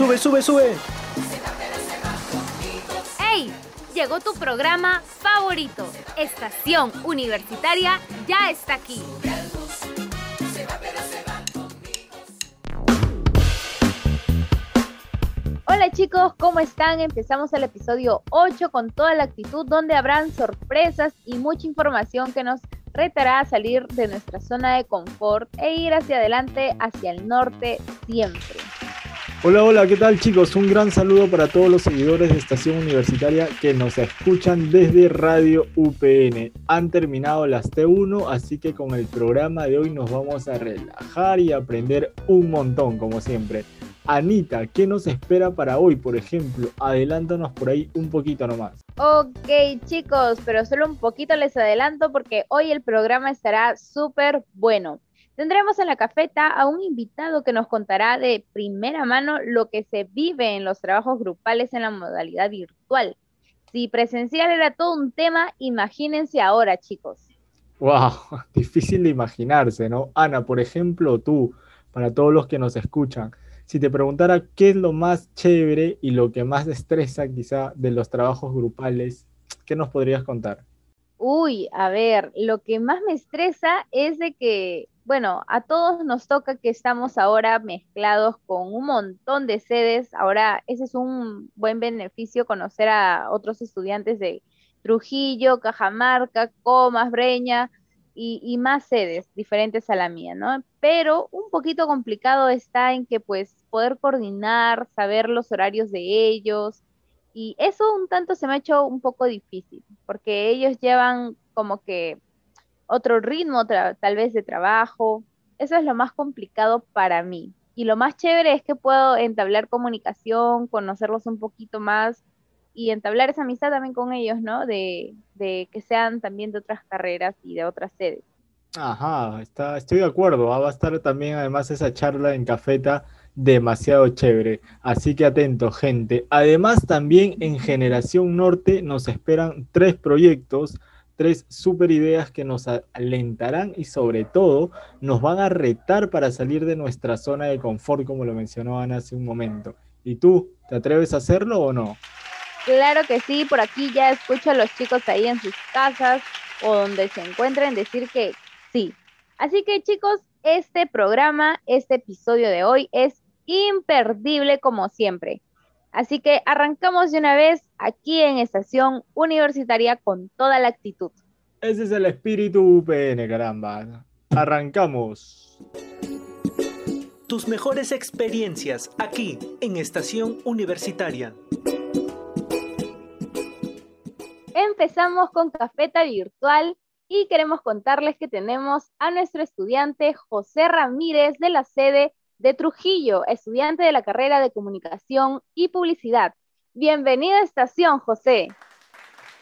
Sube, sube, sube. ¡Hey! Llegó tu programa favorito. Estación Universitaria ya está aquí. Hola chicos, ¿cómo están? Empezamos el episodio 8 con toda la actitud donde habrán sorpresas y mucha información que nos retará a salir de nuestra zona de confort e ir hacia adelante, hacia el norte siempre. Hola, hola, ¿qué tal chicos? Un gran saludo para todos los seguidores de Estación Universitaria que nos escuchan desde Radio UPN. Han terminado las T1, así que con el programa de hoy nos vamos a relajar y aprender un montón, como siempre. Anita, ¿qué nos espera para hoy, por ejemplo? Adelántanos por ahí un poquito nomás. Ok chicos, pero solo un poquito les adelanto porque hoy el programa estará súper bueno. Tendremos en la cafeta a un invitado que nos contará de primera mano lo que se vive en los trabajos grupales en la modalidad virtual. Si presencial era todo un tema, imagínense ahora, chicos. Wow, difícil de imaginarse, ¿no? Ana, por ejemplo, tú, para todos los que nos escuchan, si te preguntara qué es lo más chévere y lo que más estresa quizá de los trabajos grupales, ¿qué nos podrías contar? Uy, a ver, lo que más me estresa es de que bueno, a todos nos toca que estamos ahora mezclados con un montón de sedes. Ahora, ese es un buen beneficio conocer a otros estudiantes de Trujillo, Cajamarca, Comas, Breña y, más sedes diferentes a la mía, ¿no? Pero un poquito complicado está en que pues poder coordinar, saber los horarios de ellos y eso un tanto se me ha hecho un poco difícil porque ellos llevan como que otro ritmo tal vez de trabajo. Eso es lo más complicado para mí. Y lo más chévere es que puedo entablar comunicación, conocerlos un poquito más y entablar esa amistad también con ellos, ¿no? De, que sean también de otras carreras y de otras sedes. Ajá, está, estoy de acuerdo. Ah, va a estar también además esa charla en cafeta demasiado chévere. Así que atento, gente. Además, también en Generación Norte nos esperan tres proyectos tres super ideas que nos alentarán y sobre todo nos van a retar para salir de nuestra zona de confort, como lo mencionó Ana hace un momento. ¿Y tú, te atreves a hacerlo o no? Claro que sí, por aquí ya escucho a los chicos ahí en sus casas o donde se encuentren decir que sí. Así que chicos, este programa, este episodio de hoy es imperdible como siempre. Así que arrancamos de una vez aquí en Estación Universitaria con toda la actitud. Ese es el espíritu UPN, caramba. Arrancamos. Tus mejores experiencias aquí en Estación Universitaria. Empezamos con Cafeta Virtual y queremos contarles que tenemos a nuestro estudiante José Ramírez de la sede de Trujillo, estudiante de la carrera de Comunicación y Publicidad. Bienvenida a Estación, José.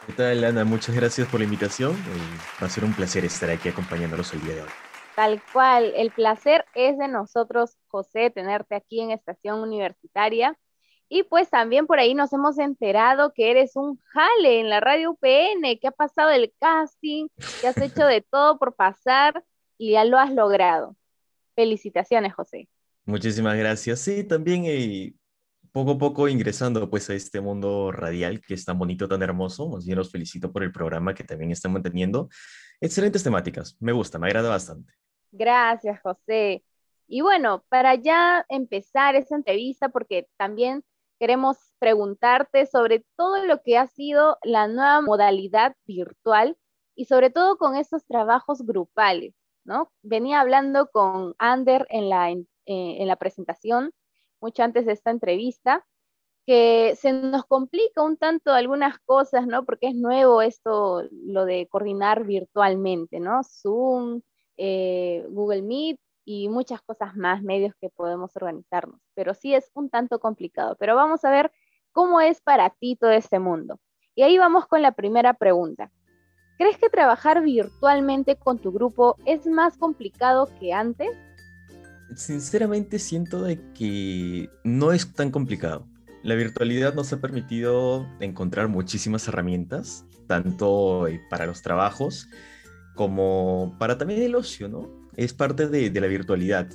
¿Qué tal, Ana? Muchas gracias por la invitación. Eh, va a ser un placer estar aquí acompañándolos el día de hoy. Tal cual, el placer es de nosotros, José, tenerte aquí en Estación Universitaria. Y pues también por ahí nos hemos enterado que eres un jale en la radio UPN, que ha pasado el casting, que has hecho de todo por pasar y ya lo has logrado. Felicitaciones, José. Muchísimas gracias. Sí, también eh, poco a poco ingresando pues a este mundo radial que es tan bonito, tan hermoso. Más bien los felicito por el programa que también están manteniendo. Excelentes temáticas, me gusta, me agrada bastante. Gracias, José. Y bueno, para ya empezar esa entrevista, porque también queremos preguntarte sobre todo lo que ha sido la nueva modalidad virtual y sobre todo con estos trabajos grupales, ¿no? Venía hablando con Ander en la eh, en la presentación, mucho antes de esta entrevista, que se nos complica un tanto algunas cosas, ¿no? Porque es nuevo esto, lo de coordinar virtualmente, ¿no? Zoom, eh, Google Meet y muchas cosas más, medios que podemos organizarnos. Pero sí es un tanto complicado. Pero vamos a ver cómo es para ti todo este mundo. Y ahí vamos con la primera pregunta. ¿Crees que trabajar virtualmente con tu grupo es más complicado que antes? Sinceramente siento de que no es tan complicado. La virtualidad nos ha permitido encontrar muchísimas herramientas, tanto eh, para los trabajos como para también el ocio, ¿no? Es parte de, la virtualidad.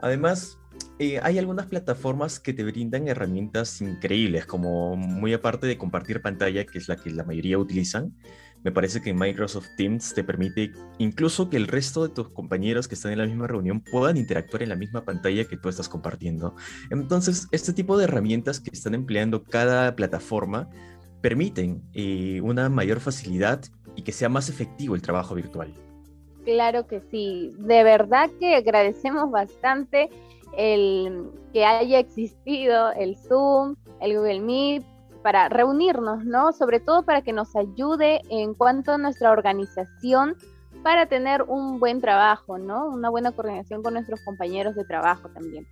Además, eh, hay algunas plataformas que te brindan herramientas increíbles, como muy aparte de compartir pantalla, que es la que la mayoría utilizan, me parece que Microsoft Teams te permite incluso que el resto de tus compañeros que están en la misma reunión puedan interactuar en la misma pantalla que tú estás compartiendo. Entonces, este tipo de herramientas que están empleando cada plataforma permiten eh, una mayor facilidad y que sea más efectivo el trabajo virtual. Claro que sí, de verdad que agradecemos bastante el que haya existido el Zoom, el Google Meet, para reunirnos, ¿no? Sobre todo para que nos ayude en cuanto a nuestra organización para tener un buen trabajo, ¿no? Una buena coordinación con nuestros compañeros de trabajo también.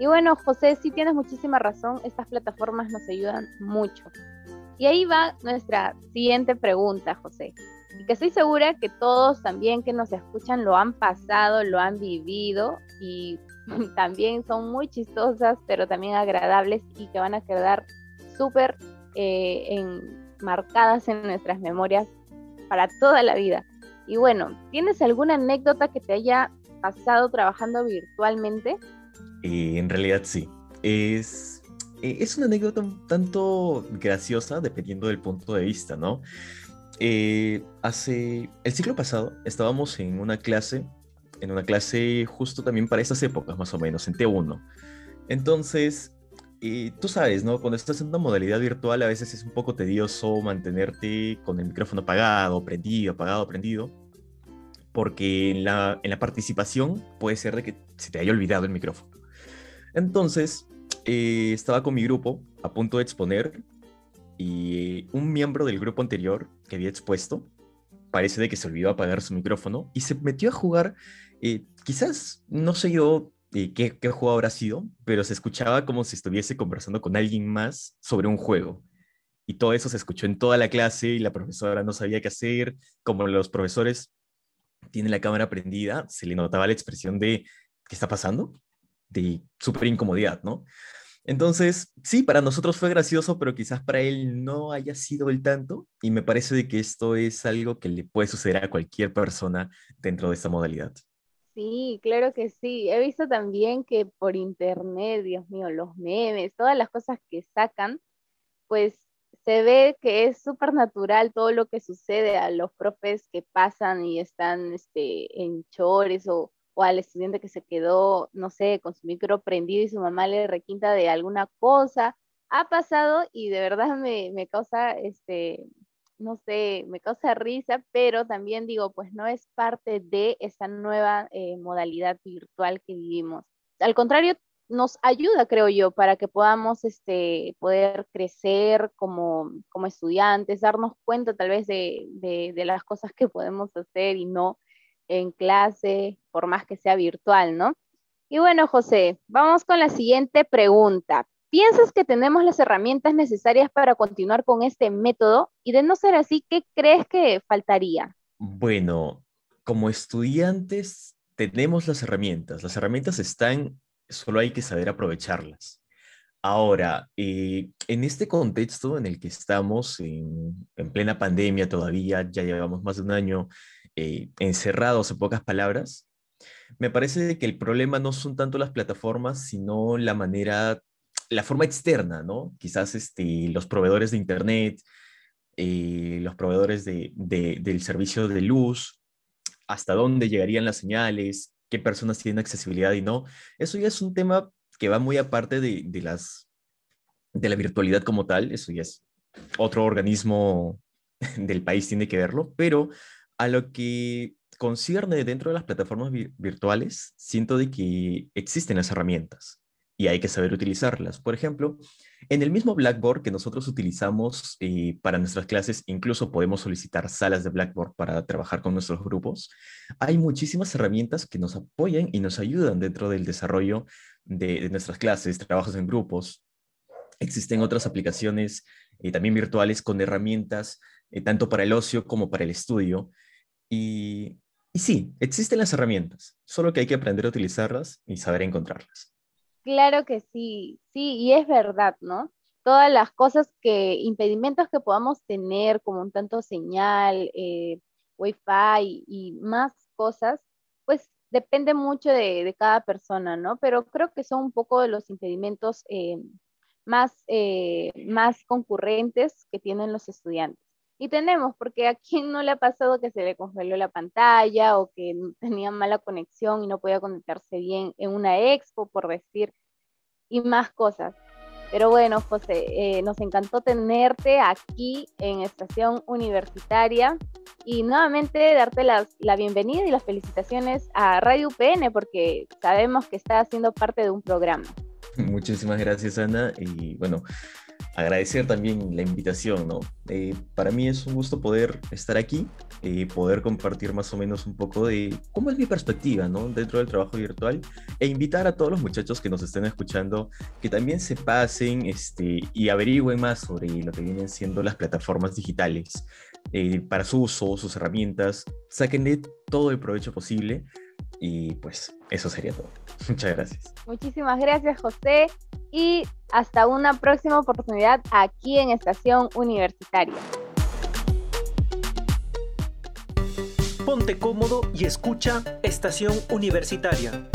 Y bueno, José, sí tienes muchísima razón, estas plataformas nos ayudan mucho. Y ahí va nuestra siguiente pregunta, José. Y que estoy segura que todos también que nos escuchan lo han pasado, lo han vivido y también son muy chistosas, pero también agradables y que van a quedar súper eh, marcadas en nuestras memorias para toda la vida. Y bueno, ¿tienes alguna anécdota que te haya pasado trabajando virtualmente? en realidad sí. Es, eh, es una anécdota un tanto graciosa dependiendo del punto de vista, ¿no? Eh, hace el ciclo pasado estábamos en una clase en una clase justo también para esas épocas, más o menos, en T1. Entonces, y tú sabes, ¿no? Cuando estás en una modalidad virtual, a veces es un poco tedioso mantenerte con el micrófono apagado, prendido, apagado, prendido, porque en la, en la participación puede ser de que se te haya olvidado el micrófono. Entonces, eh, estaba con mi grupo a punto de exponer y un miembro del grupo anterior que había expuesto parece de que se olvidó apagar su micrófono y se metió a jugar eh, quizás no sé yo eh, qué, qué, juego habrá sido, pero se escuchaba como si estuviese conversando con alguien más sobre un juego. Y todo eso se escuchó en toda la clase y la profesora no sabía qué hacer. Como los profesores tienen la cámara prendida, se le notaba la expresión de ¿qué está pasando? De súper incomodidad, ¿no? Entonces, sí, para nosotros fue gracioso, pero quizás para él no haya sido el tanto. Y me parece de que esto es algo que le puede suceder a cualquier persona dentro de esta modalidad. Sí, claro que sí. He visto también que por internet, Dios mío, los memes, todas las cosas que sacan, pues se ve que es súper natural todo lo que sucede a los profes que pasan y están este, en chores o, o al estudiante que se quedó, no sé, con su micro prendido y su mamá le requinta de alguna cosa. Ha pasado y de verdad me, me causa este, no sé, me causa risa, pero también digo, pues no es parte de esta nueva eh, modalidad virtual que vivimos. Al contrario, nos ayuda, creo yo, para que podamos este, poder crecer como, como estudiantes, darnos cuenta tal vez de, de las cosas que podemos hacer y no en clase, por más que sea virtual, ¿no? Y bueno, José, vamos con la siguiente pregunta. ¿Piensas que tenemos las herramientas necesarias para continuar con este método? Y de no ser así, ¿qué crees que faltaría? Bueno, como estudiantes tenemos las herramientas. Las herramientas están, solo hay que saber aprovecharlas. Ahora, eh, en este contexto en el que estamos, en, plena pandemia todavía, ya llevamos más de un año eh, encerrados en pocas palabras, me parece que el problema no son tanto las plataformas, sino la manera la forma externa, ¿no? Quizás este, los proveedores de Internet, eh, los proveedores de, del servicio de luz, hasta dónde llegarían las señales, qué personas tienen accesibilidad y no. Eso ya es un tema que va muy aparte de, de, las, de la virtualidad como tal, eso ya es otro organismo del país tiene que verlo, pero a lo que concierne dentro de las plataformas virtuales, siento de que existen las herramientas y hay que saber utilizarlas. Por ejemplo, en el mismo Blackboard que nosotros utilizamos eh, para nuestras clases, incluso podemos solicitar salas de Blackboard para trabajar con nuestros grupos, hay muchísimas herramientas que nos apoyan y nos ayudan dentro del desarrollo de, nuestras clases, trabajos en grupos. Existen otras aplicaciones eh, también virtuales con herramientas eh, tanto para el ocio como para el estudio. Y, y sí, existen las herramientas, solo que hay que aprender a utilizarlas y saber encontrarlas. Claro que sí, sí, y es verdad, ¿no? Todas las cosas que, impedimentos que podamos tener, como un tanto señal, eh, wifi y más cosas, pues depende mucho de, cada persona, ¿no? Pero creo que son un poco de los impedimentos eh, más, eh, más concurrentes que tienen los estudiantes. Y tenemos, porque a quién no le ha pasado que se le congeló la pantalla o que tenía mala conexión y no podía conectarse bien en una expo, por decir, y más cosas. Pero bueno, José, eh, nos encantó tenerte aquí en Estación Universitaria y nuevamente darte la, la, bienvenida y las felicitaciones a Radio UPN porque sabemos que está haciendo parte de un programa. Muchísimas gracias, Ana. Y bueno, agradecer también la invitación, ¿no? Eh, para mí es un gusto poder estar aquí, eh, poder compartir más o menos un poco de cómo es mi perspectiva, ¿no? Dentro del trabajo virtual e invitar a todos los muchachos que nos estén escuchando que también se pasen este, y averigüen más sobre lo que vienen siendo las plataformas digitales eh, para su uso, sus herramientas, sáquenle todo el provecho posible y pues eso sería todo. Muchas gracias. Muchísimas gracias, José. Y hasta una próxima oportunidad aquí en Estación Universitaria. Ponte cómodo y escucha Estación Universitaria.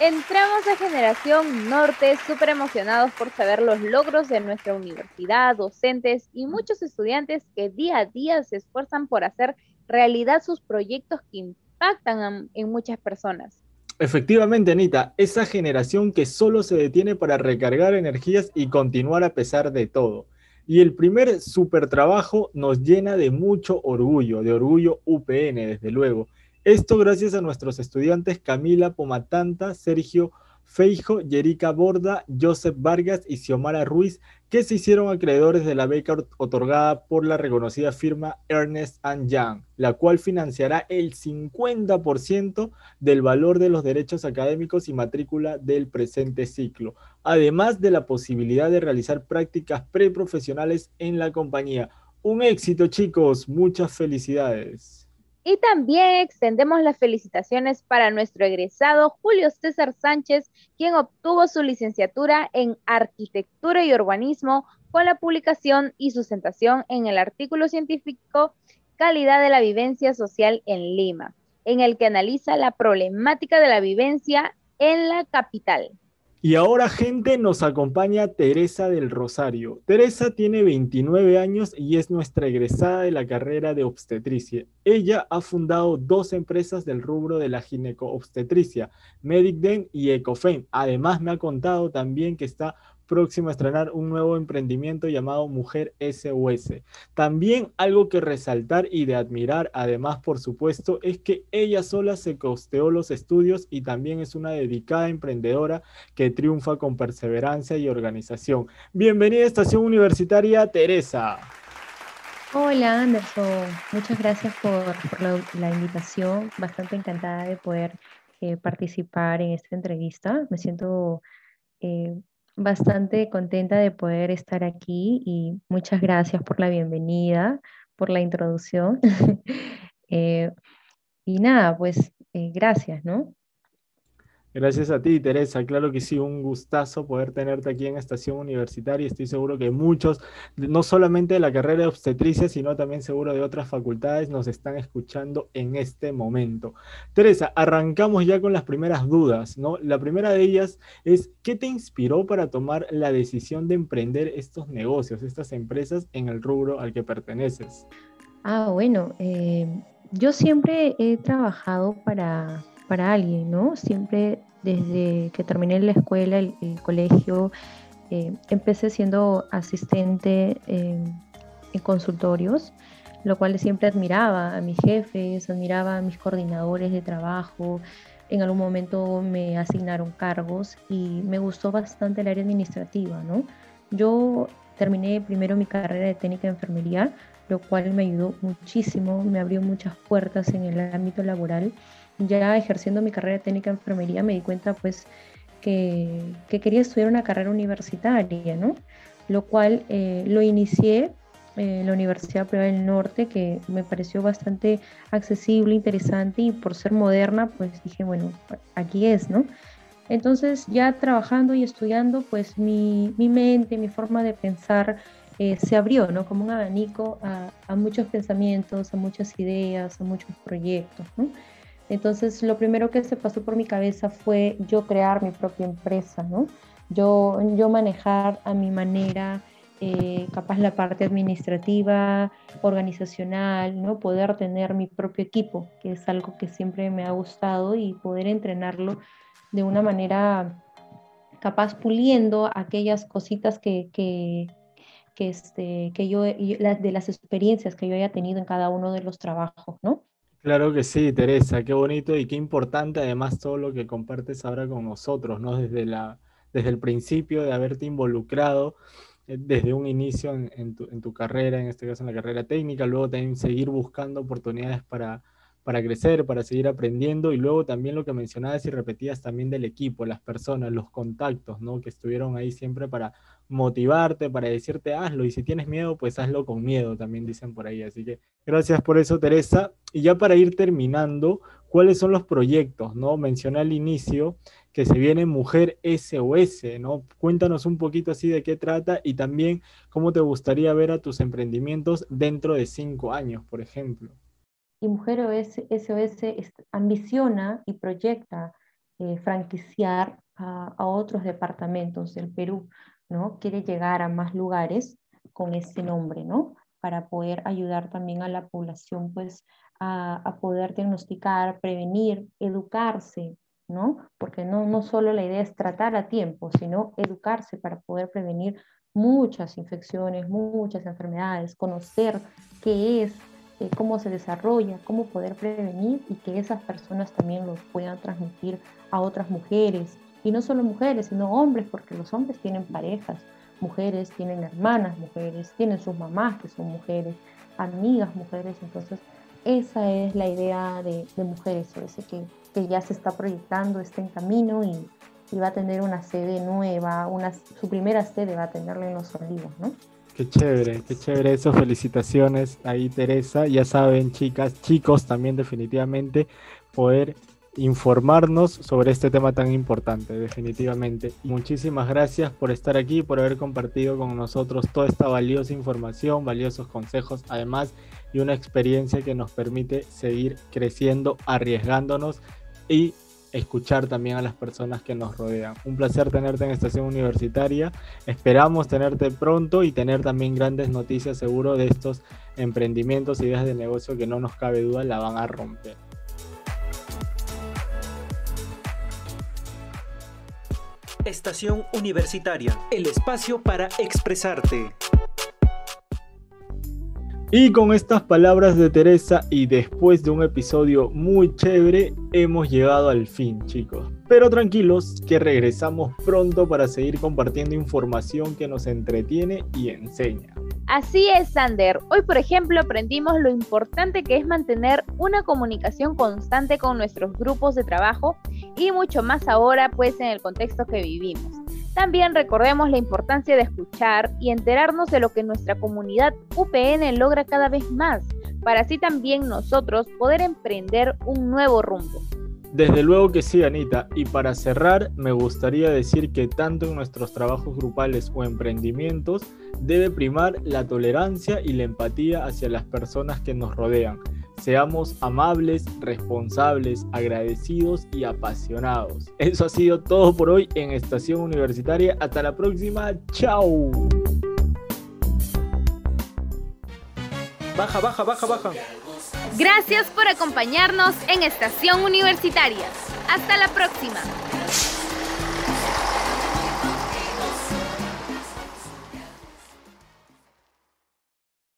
Entramos a Generación Norte súper emocionados por saber los logros de nuestra universidad, docentes y muchos estudiantes que día a día se esfuerzan por hacer realidad sus proyectos que impactan en muchas personas. Efectivamente, Anita, esa generación que solo se detiene para recargar energías y continuar a pesar de todo. Y el primer super trabajo nos llena de mucho orgullo, de orgullo UPN, desde luego. Esto gracias a nuestros estudiantes Camila Pomatanta, Sergio Feijo, Yerica Borda, Joseph Vargas y Xiomara Ruiz, que se hicieron acreedores de la beca otorgada por la reconocida firma Ernest Young, la cual financiará el 50% del valor de los derechos académicos y matrícula del presente ciclo, además de la posibilidad de realizar prácticas preprofesionales en la compañía. Un éxito chicos, muchas felicidades. Y también extendemos las felicitaciones para nuestro egresado Julio César Sánchez, quien obtuvo su licenciatura en Arquitectura y Urbanismo con la publicación y sustentación en el artículo científico Calidad de la vivencia social en Lima, en el que analiza la problemática de la vivencia en la capital. Y ahora, gente, nos acompaña Teresa del Rosario. Teresa tiene 29 años y es nuestra egresada de la carrera de obstetricia. Ella ha fundado dos empresas del rubro de la gineco-obstetricia, MedicDen y Ecofen. Además, me ha contado también que está próximo a estrenar un nuevo emprendimiento llamado Mujer SOS. También algo que resaltar y de admirar, además por supuesto, es que ella sola se costeó los estudios y también es una dedicada emprendedora que triunfa con perseverancia y organización. Bienvenida a Estación Universitaria, Teresa. Hola Anderson, muchas gracias por, la, invitación, bastante encantada de poder eh, participar en esta entrevista. Me siento eh, bastante contenta de poder estar aquí y muchas gracias por la bienvenida, por la introducción. Eh, y nada, pues eh, gracias, ¿no? Gracias a ti, Teresa. Claro que sí, un gustazo poder tenerte aquí en Estación Universitaria. Estoy seguro que muchos, no solamente de la carrera de obstetricia, sino también seguro de otras facultades, nos están escuchando en este momento. Teresa, arrancamos ya con las primeras dudas, ¿no? La primera de ellas es, ¿qué te inspiró para tomar la decisión de emprender estos negocios, estas empresas en el rubro al que perteneces? Ah, bueno, eh, yo siempre he trabajado para para alguien, ¿no? Siempre desde que terminé la escuela, el, colegio, eh, empecé siendo asistente en consultorios, lo cual siempre admiraba a mis jefes, admiraba a mis coordinadores de trabajo. En algún momento me asignaron cargos y me gustó bastante el área administrativa, ¿no? Yo terminé primero mi carrera de técnica de enfermería, lo cual me ayudó muchísimo, me abrió muchas puertas en el ámbito laboral ya ejerciendo mi carrera técnica de enfermería me di cuenta pues que, quería estudiar una carrera universitaria, ¿no? Lo cual eh, lo inicié en la Universidad Privada del Norte, que me pareció bastante accesible, interesante y por ser moderna, pues dije, bueno, aquí es, ¿no? Entonces ya trabajando y estudiando, pues mi, mi mente, mi forma de pensar eh, se abrió, ¿no? Como un abanico a, muchos pensamientos, a muchas ideas, a muchos proyectos, Entonces, lo primero que se pasó por mi cabeza fue yo crear mi propia empresa, ¿no? Yo, yo manejar a mi manera, eh, capaz la parte administrativa, organizacional, ¿no? Poder tener mi propio equipo, que es algo que siempre me ha gustado y poder entrenarlo de una manera capaz puliendo aquellas cositas que, que, que, este, que yo, de las experiencias que yo haya tenido en cada uno de los trabajos, ¿no? Claro que sí, Teresa, qué bonito y qué importante además todo lo que compartes ahora con nosotros, ¿no? Desde, la, desde el principio de haberte involucrado eh, desde un inicio en, tu, en, tu, carrera, en este caso en la carrera técnica, luego también seguir buscando oportunidades para, para crecer, para seguir aprendiendo y luego también lo que mencionabas y repetías también del equipo, las personas, los contactos, ¿no? Que estuvieron ahí siempre para motivarte, para decirte hazlo y si tienes miedo, pues hazlo con miedo, también dicen por ahí. Así que gracias por eso, Teresa. Y ya para ir terminando, ¿cuáles son los proyectos, ¿no? Mencioné al inicio que se viene Mujer SOS, ¿no? Cuéntanos un poquito así de qué trata y también cómo te gustaría ver a tus emprendimientos dentro de cinco años, por ejemplo y Mujer SOS ambiciona y proyecta eh, franquiciar a, otros departamentos del Perú, ¿no? Quiere llegar a más lugares con ese nombre, ¿no? Para poder ayudar también a la población, pues, a, poder diagnosticar, prevenir, educarse, ¿no? Porque no, no solo la idea es tratar a tiempo, sino educarse para poder prevenir muchas infecciones, muchas enfermedades, conocer qué es eh, cómo se desarrolla, cómo poder prevenir y que esas personas también los puedan transmitir a otras mujeres. Y no solo mujeres, sino hombres, porque los hombres tienen parejas, mujeres tienen hermanas, mujeres tienen sus mamás que son mujeres, amigas mujeres. Entonces, esa es la idea de, mujeres, ese que, que ya se está proyectando, está en camino y, y va a tener una sede nueva, una, su primera sede va a tenerla en Los Olivos, ¿no? Qué chévere, qué chévere eso. Felicitaciones ahí, Teresa. Ya saben, chicas, chicos, también definitivamente poder informarnos sobre este tema tan importante, definitivamente. Muchísimas gracias por estar aquí, por haber compartido con nosotros toda esta valiosa información, valiosos consejos, además, y una experiencia que nos permite seguir creciendo, arriesgándonos y escuchar también a las personas que nos rodean. Un placer tenerte en Estación Universitaria. Esperamos tenerte pronto y tener también grandes noticias seguro de estos emprendimientos, ideas de negocio que no nos cabe duda la van a romper. Estación Universitaria, el espacio para expresarte. Y con estas palabras de Teresa y después de un episodio muy chévere, hemos llegado al fin, chicos. Pero tranquilos, que regresamos pronto para seguir compartiendo información que nos entretiene y enseña. Así es, Sander. Hoy, por ejemplo, aprendimos lo importante que es mantener una comunicación constante con nuestros grupos de trabajo y mucho más ahora, pues, en el contexto que vivimos. También recordemos la importancia de escuchar y enterarnos de lo que nuestra comunidad UPN logra cada vez más, para así también nosotros poder emprender un nuevo rumbo. Desde luego que sí, Anita. Y para cerrar, me gustaría decir que tanto en nuestros trabajos grupales o emprendimientos debe primar la tolerancia y la empatía hacia las personas que nos rodean Seamos amables, responsables, agradecidos y apasionados. Eso ha sido todo por hoy en Estación Universitaria. Hasta la próxima. Chao. Baja, baja, baja, baja. Gracias por acompañarnos en Estación Universitaria. Hasta la próxima.